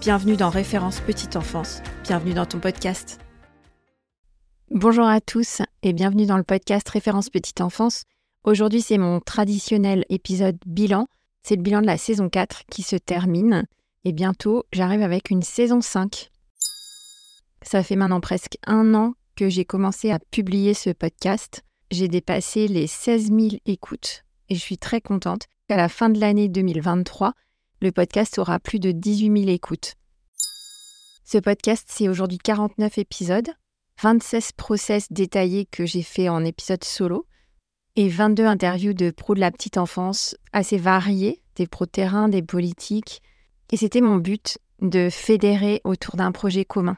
Bienvenue dans Référence Petite Enfance. Bienvenue dans ton podcast. Bonjour à tous et bienvenue dans le podcast Référence Petite Enfance. Aujourd'hui, c'est mon traditionnel épisode bilan. C'est le bilan de la saison 4 qui se termine. Et bientôt, j'arrive avec une saison 5. Ça fait maintenant presque un an que j'ai commencé à publier ce podcast. J'ai dépassé les 16 000 écoutes et je suis très contente qu'à la fin de l'année 2023, le podcast aura plus de 18 000 écoutes. Ce podcast, c'est aujourd'hui 49 épisodes, 26 process détaillés que j'ai fait en épisode solo et 22 interviews de pros de la petite enfance assez variés, des pros terrain, des politiques. Et c'était mon but de fédérer autour d'un projet commun.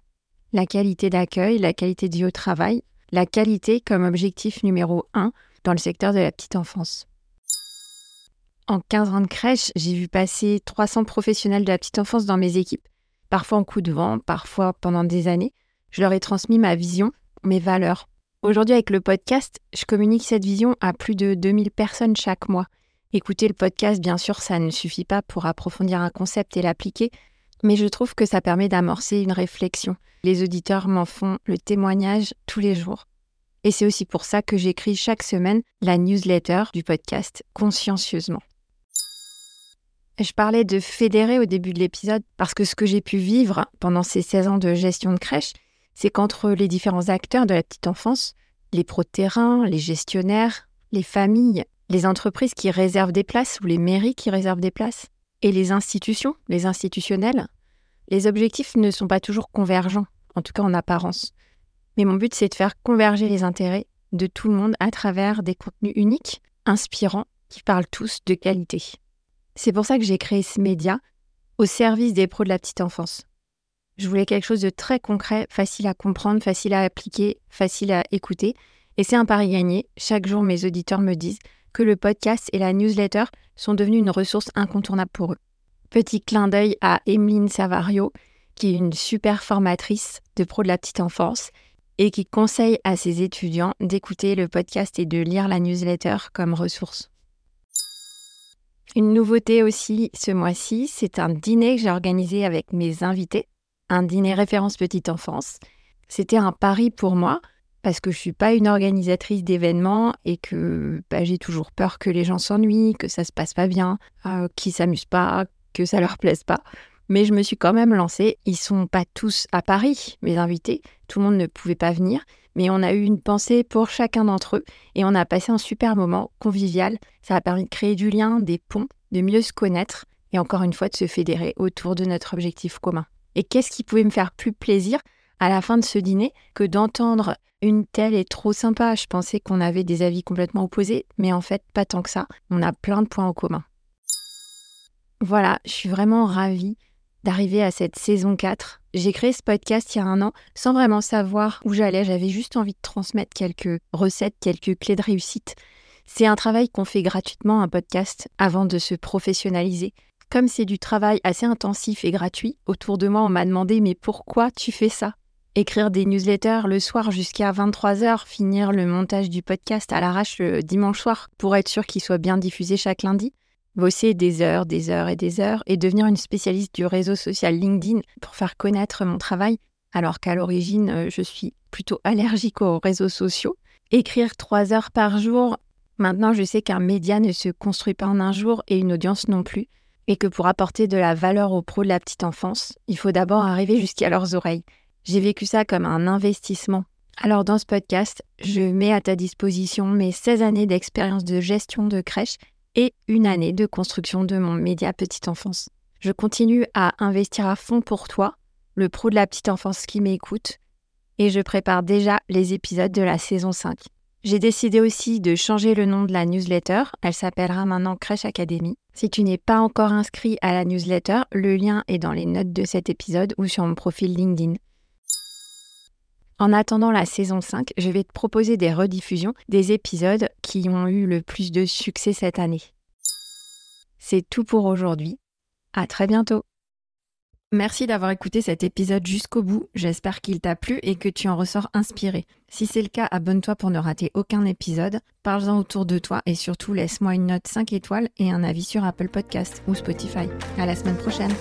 La qualité d'accueil, la qualité de vie au travail, la qualité comme objectif numéro un dans le secteur de la petite enfance. En 15 ans de crèche, j'ai vu passer 300 professionnels de la petite enfance dans mes équipes, parfois en coup de vent, parfois pendant des années. Je leur ai transmis ma vision, mes valeurs. Aujourd'hui, avec le podcast, je communique cette vision à plus de 2000 personnes chaque mois. Écouter le podcast, bien sûr, ça ne suffit pas pour approfondir un concept et l'appliquer, mais je trouve que ça permet d'amorcer une réflexion. Les auditeurs m'en font le témoignage tous les jours. Et c'est aussi pour ça que j'écris chaque semaine la newsletter du podcast consciencieusement. Je parlais de fédérer au début de l'épisode parce que ce que j'ai pu vivre pendant ces 16 ans de gestion de crèche, c'est qu'entre les différents acteurs de la petite enfance, les pro-terrain, les gestionnaires, les familles, les entreprises qui réservent des places ou les mairies qui réservent des places, et les institutions, les institutionnels, les objectifs ne sont pas toujours convergents, en tout cas en apparence. Mais mon but, c'est de faire converger les intérêts de tout le monde à travers des contenus uniques, inspirants, qui parlent tous de qualité. C'est pour ça que j'ai créé ce média au service des pros de la petite enfance. Je voulais quelque chose de très concret, facile à comprendre, facile à appliquer, facile à écouter. Et c'est un pari gagné. Chaque jour, mes auditeurs me disent que le podcast et la newsletter sont devenus une ressource incontournable pour eux. Petit clin d'œil à Emeline Savario, qui est une super formatrice de pros de la petite enfance et qui conseille à ses étudiants d'écouter le podcast et de lire la newsletter comme ressource. Une nouveauté aussi ce mois-ci, c'est un dîner que j'ai organisé avec mes invités, un dîner référence petite enfance. C'était un pari pour moi parce que je suis pas une organisatrice d'événements et que bah, j'ai toujours peur que les gens s'ennuient, que ça se passe pas bien, euh, qu'ils s'amusent pas, que ça leur plaise pas. Mais je me suis quand même lancée. Ils sont pas tous à Paris, mes invités. Tout le monde ne pouvait pas venir mais on a eu une pensée pour chacun d'entre eux et on a passé un super moment convivial. Ça a permis de créer du lien, des ponts, de mieux se connaître et encore une fois de se fédérer autour de notre objectif commun. Et qu'est-ce qui pouvait me faire plus plaisir à la fin de ce dîner que d'entendre une telle est trop sympa? Je pensais qu'on avait des avis complètement opposés, mais en fait, pas tant que ça. On a plein de points en commun. Voilà, je suis vraiment ravie d'arriver à cette saison 4. J'ai créé ce podcast il y a un an sans vraiment savoir où j'allais. J'avais juste envie de transmettre quelques recettes, quelques clés de réussite. C'est un travail qu'on fait gratuitement, un podcast, avant de se professionnaliser. Comme c'est du travail assez intensif et gratuit, autour de moi, on m'a demandé Mais pourquoi tu fais ça? Écrire des newsletters le soir jusqu'à 23h, finir le montage du podcast à l'arrache le dimanche soir pour être sûr qu'il soit bien diffusé chaque lundi bosser des heures, des heures et des heures et devenir une spécialiste du réseau social LinkedIn pour faire connaître mon travail, alors qu'à l'origine, euh, je suis plutôt allergique aux réseaux sociaux. Écrire trois heures par jour, maintenant je sais qu'un média ne se construit pas en un jour et une audience non plus, et que pour apporter de la valeur aux pros de la petite enfance, il faut d'abord arriver jusqu'à leurs oreilles. J'ai vécu ça comme un investissement. Alors dans ce podcast, je mets à ta disposition mes 16 années d'expérience de gestion de crèche et une année de construction de mon média petite enfance. Je continue à investir à fond pour toi, le pro de la petite enfance qui m'écoute, et je prépare déjà les épisodes de la saison 5. J'ai décidé aussi de changer le nom de la newsletter, elle s'appellera maintenant Crèche Academy. Si tu n'es pas encore inscrit à la newsletter, le lien est dans les notes de cet épisode ou sur mon profil LinkedIn. En attendant la saison 5, je vais te proposer des rediffusions des épisodes qui ont eu le plus de succès cette année. C'est tout pour aujourd'hui. À très bientôt. Merci d'avoir écouté cet épisode jusqu'au bout. J'espère qu'il t'a plu et que tu en ressors inspiré. Si c'est le cas, abonne-toi pour ne rater aucun épisode. Parle-en autour de toi et surtout laisse-moi une note 5 étoiles et un avis sur Apple Podcast ou Spotify. À la semaine prochaine.